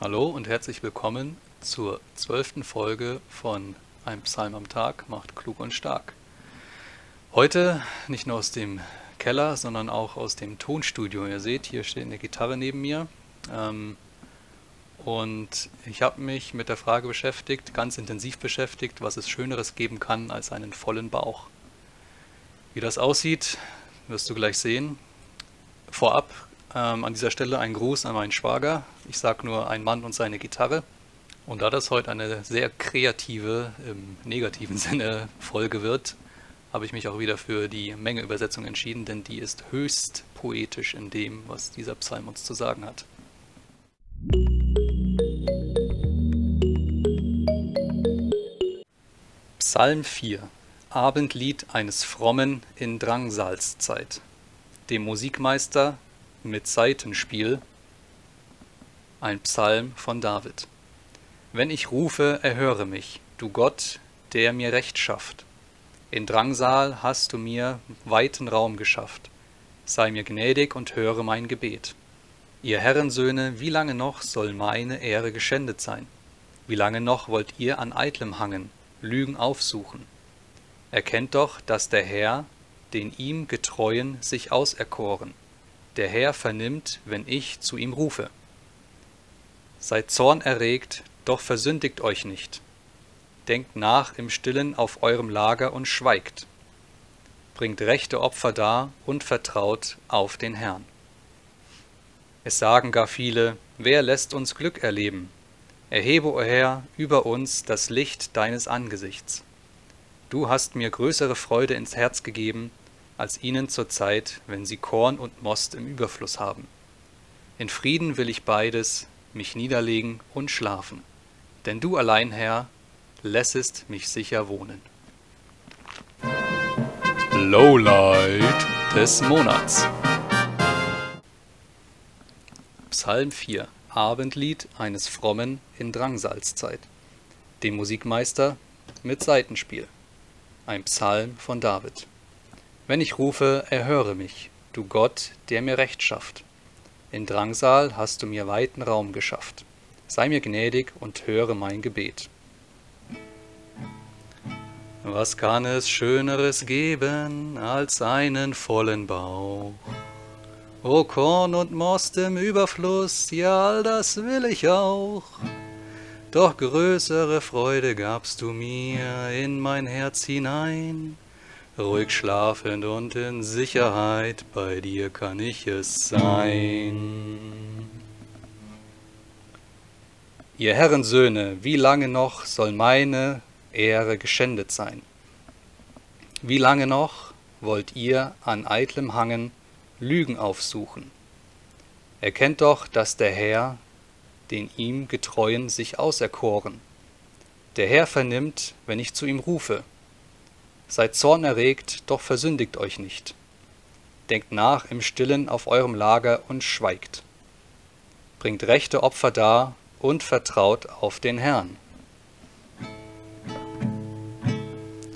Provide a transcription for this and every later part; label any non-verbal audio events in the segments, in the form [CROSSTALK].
Hallo und herzlich willkommen zur zwölften Folge von Ein Psalm am Tag macht klug und stark. Heute nicht nur aus dem Keller, sondern auch aus dem Tonstudio. Ihr seht, hier steht eine Gitarre neben mir. Ähm, und ich habe mich mit der Frage beschäftigt, ganz intensiv beschäftigt, was es Schöneres geben kann als einen vollen Bauch. Wie das aussieht, wirst du gleich sehen. Vorab ähm, an dieser Stelle ein Gruß an meinen Schwager. Ich sage nur ein Mann und seine Gitarre. Und da das heute eine sehr kreative, im negativen [LAUGHS] Sinne Folge wird, habe ich mich auch wieder für die Menge-Übersetzung entschieden, denn die ist höchst poetisch in dem, was dieser Psalm uns zu sagen hat. Psalm 4 Abendlied eines Frommen in Drangsalszeit. Dem Musikmeister mit Saitenspiel, ein Psalm von David. Wenn ich rufe, erhöre mich, du Gott, der mir Recht schafft. In Drangsal hast du mir weiten Raum geschafft. Sei mir gnädig und höre mein Gebet. Ihr Herrensöhne, wie lange noch soll meine Ehre geschändet sein? Wie lange noch wollt ihr an Eitlem hangen, Lügen aufsuchen? Erkennt doch, dass der Herr den ihm Getreuen sich auserkoren der Herr vernimmt, wenn ich zu ihm rufe. Seid zornerregt, doch versündigt euch nicht. Denkt nach im Stillen auf eurem Lager und schweigt. Bringt rechte Opfer dar und vertraut auf den Herrn. Es sagen gar viele, wer lässt uns Glück erleben? Erhebe, o Herr, über uns das Licht deines Angesichts. Du hast mir größere Freude ins Herz gegeben, als ihnen zur Zeit, wenn sie Korn und Most im Überfluss haben. In Frieden will ich beides, mich niederlegen und schlafen, denn du allein, Herr, lässest mich sicher wohnen. Lowlight des Monats. Psalm 4 Abendlied eines Frommen in Drangsalzzeit. Dem Musikmeister mit Seitenspiel. Ein Psalm von David. Wenn ich rufe, erhöre mich, du Gott, der mir Recht schafft. In Drangsal hast du mir weiten Raum geschafft. Sei mir gnädig und höre mein Gebet. Was kann es Schöneres geben als einen vollen Bauch? O Korn und Most im Überfluss, ja, all das will ich auch. Doch größere Freude gabst du mir in mein Herz hinein ruhig schlafend und in Sicherheit, bei dir kann ich es sein. Ihr Herrensöhne, wie lange noch soll meine Ehre geschändet sein? Wie lange noch wollt ihr an eitlem Hangen Lügen aufsuchen? Erkennt doch, dass der Herr den ihm Getreuen sich auserkoren. Der Herr vernimmt, wenn ich zu ihm rufe. Seid zornerregt, doch versündigt euch nicht. Denkt nach im Stillen auf eurem Lager und schweigt. Bringt rechte Opfer dar und vertraut auf den Herrn.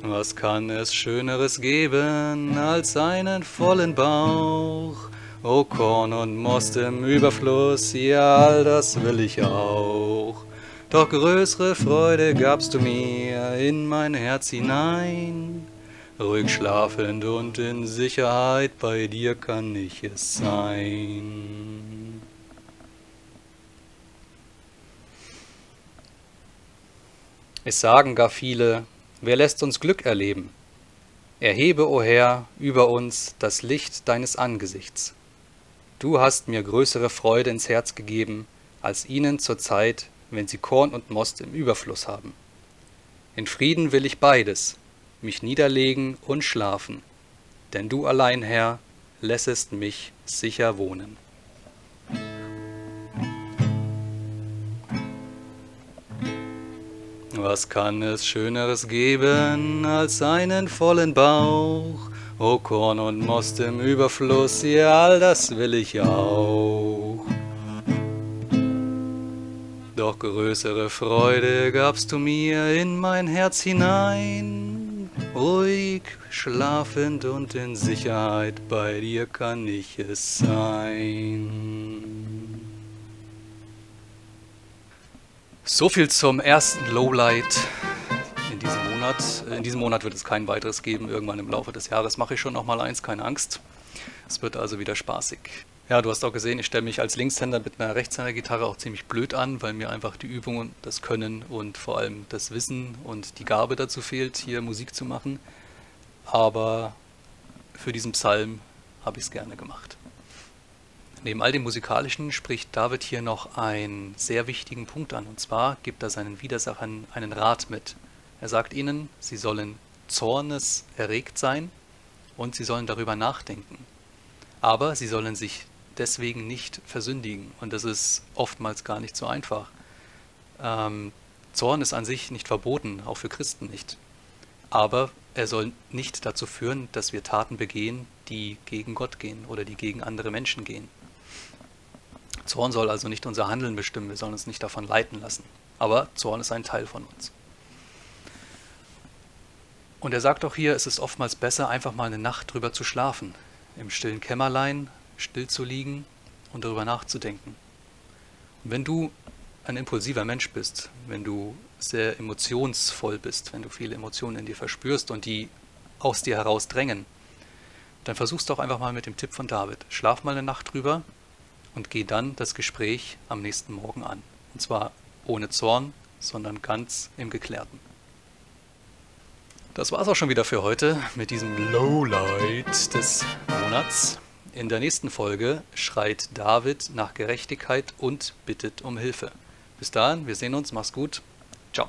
Was kann es Schöneres geben als einen vollen Bauch? O Korn und Most im Überfluss, ja, all das will ich auch. Doch größere Freude gabst du mir in mein Herz hinein. Ruhig schlafend und in Sicherheit, bei dir kann ich es sein. Es sagen gar viele, wer lässt uns Glück erleben? Erhebe, o Herr, über uns das Licht deines Angesichts. Du hast mir größere Freude ins Herz gegeben, als ihnen zur Zeit, wenn sie Korn und Most im Überfluss haben. In Frieden will ich beides, mich niederlegen und schlafen, denn du allein, Herr, lässest mich sicher wohnen. Was kann es Schöneres geben als einen vollen Bauch? O Korn und Most im Überfluss, ja, all das will ich auch. Doch größere Freude gabst du mir in mein Herz hinein. Ruhig, schlafend und in Sicherheit, bei dir kann ich es sein. So viel zum ersten Lowlight in diesem Monat. In diesem Monat wird es kein weiteres geben. Irgendwann im Laufe des Jahres mache ich schon noch mal eins, keine Angst. Es wird also wieder spaßig. Ja, du hast auch gesehen, ich stelle mich als Linkshänder mit einer Rechtshänder-Gitarre auch ziemlich blöd an, weil mir einfach die Übung, das Können und vor allem das Wissen und die Gabe dazu fehlt, hier Musik zu machen. Aber für diesen Psalm habe ich es gerne gemacht. Neben all dem Musikalischen spricht David hier noch einen sehr wichtigen Punkt an, und zwar gibt er seinen Widersachern einen Rat mit. Er sagt ihnen, sie sollen Zornes erregt sein und sie sollen darüber nachdenken. Aber sie sollen sich deswegen nicht versündigen. Und das ist oftmals gar nicht so einfach. Ähm, Zorn ist an sich nicht verboten, auch für Christen nicht. Aber er soll nicht dazu führen, dass wir Taten begehen, die gegen Gott gehen oder die gegen andere Menschen gehen. Zorn soll also nicht unser Handeln bestimmen, wir sollen uns nicht davon leiten lassen. Aber Zorn ist ein Teil von uns. Und er sagt auch hier, es ist oftmals besser, einfach mal eine Nacht drüber zu schlafen, im stillen Kämmerlein still zu liegen und darüber nachzudenken. Und wenn du ein impulsiver Mensch bist, wenn du sehr emotionsvoll bist, wenn du viele Emotionen in dir verspürst und die aus dir heraus drängen, dann versuchst doch einfach mal mit dem Tipp von David. Schlaf mal eine Nacht drüber und geh dann das Gespräch am nächsten Morgen an. Und zwar ohne Zorn, sondern ganz im Geklärten. Das war's auch schon wieder für heute mit diesem Lowlight des Monats. In der nächsten Folge schreit David nach Gerechtigkeit und bittet um Hilfe. Bis dahin, wir sehen uns, mach's gut. Ciao.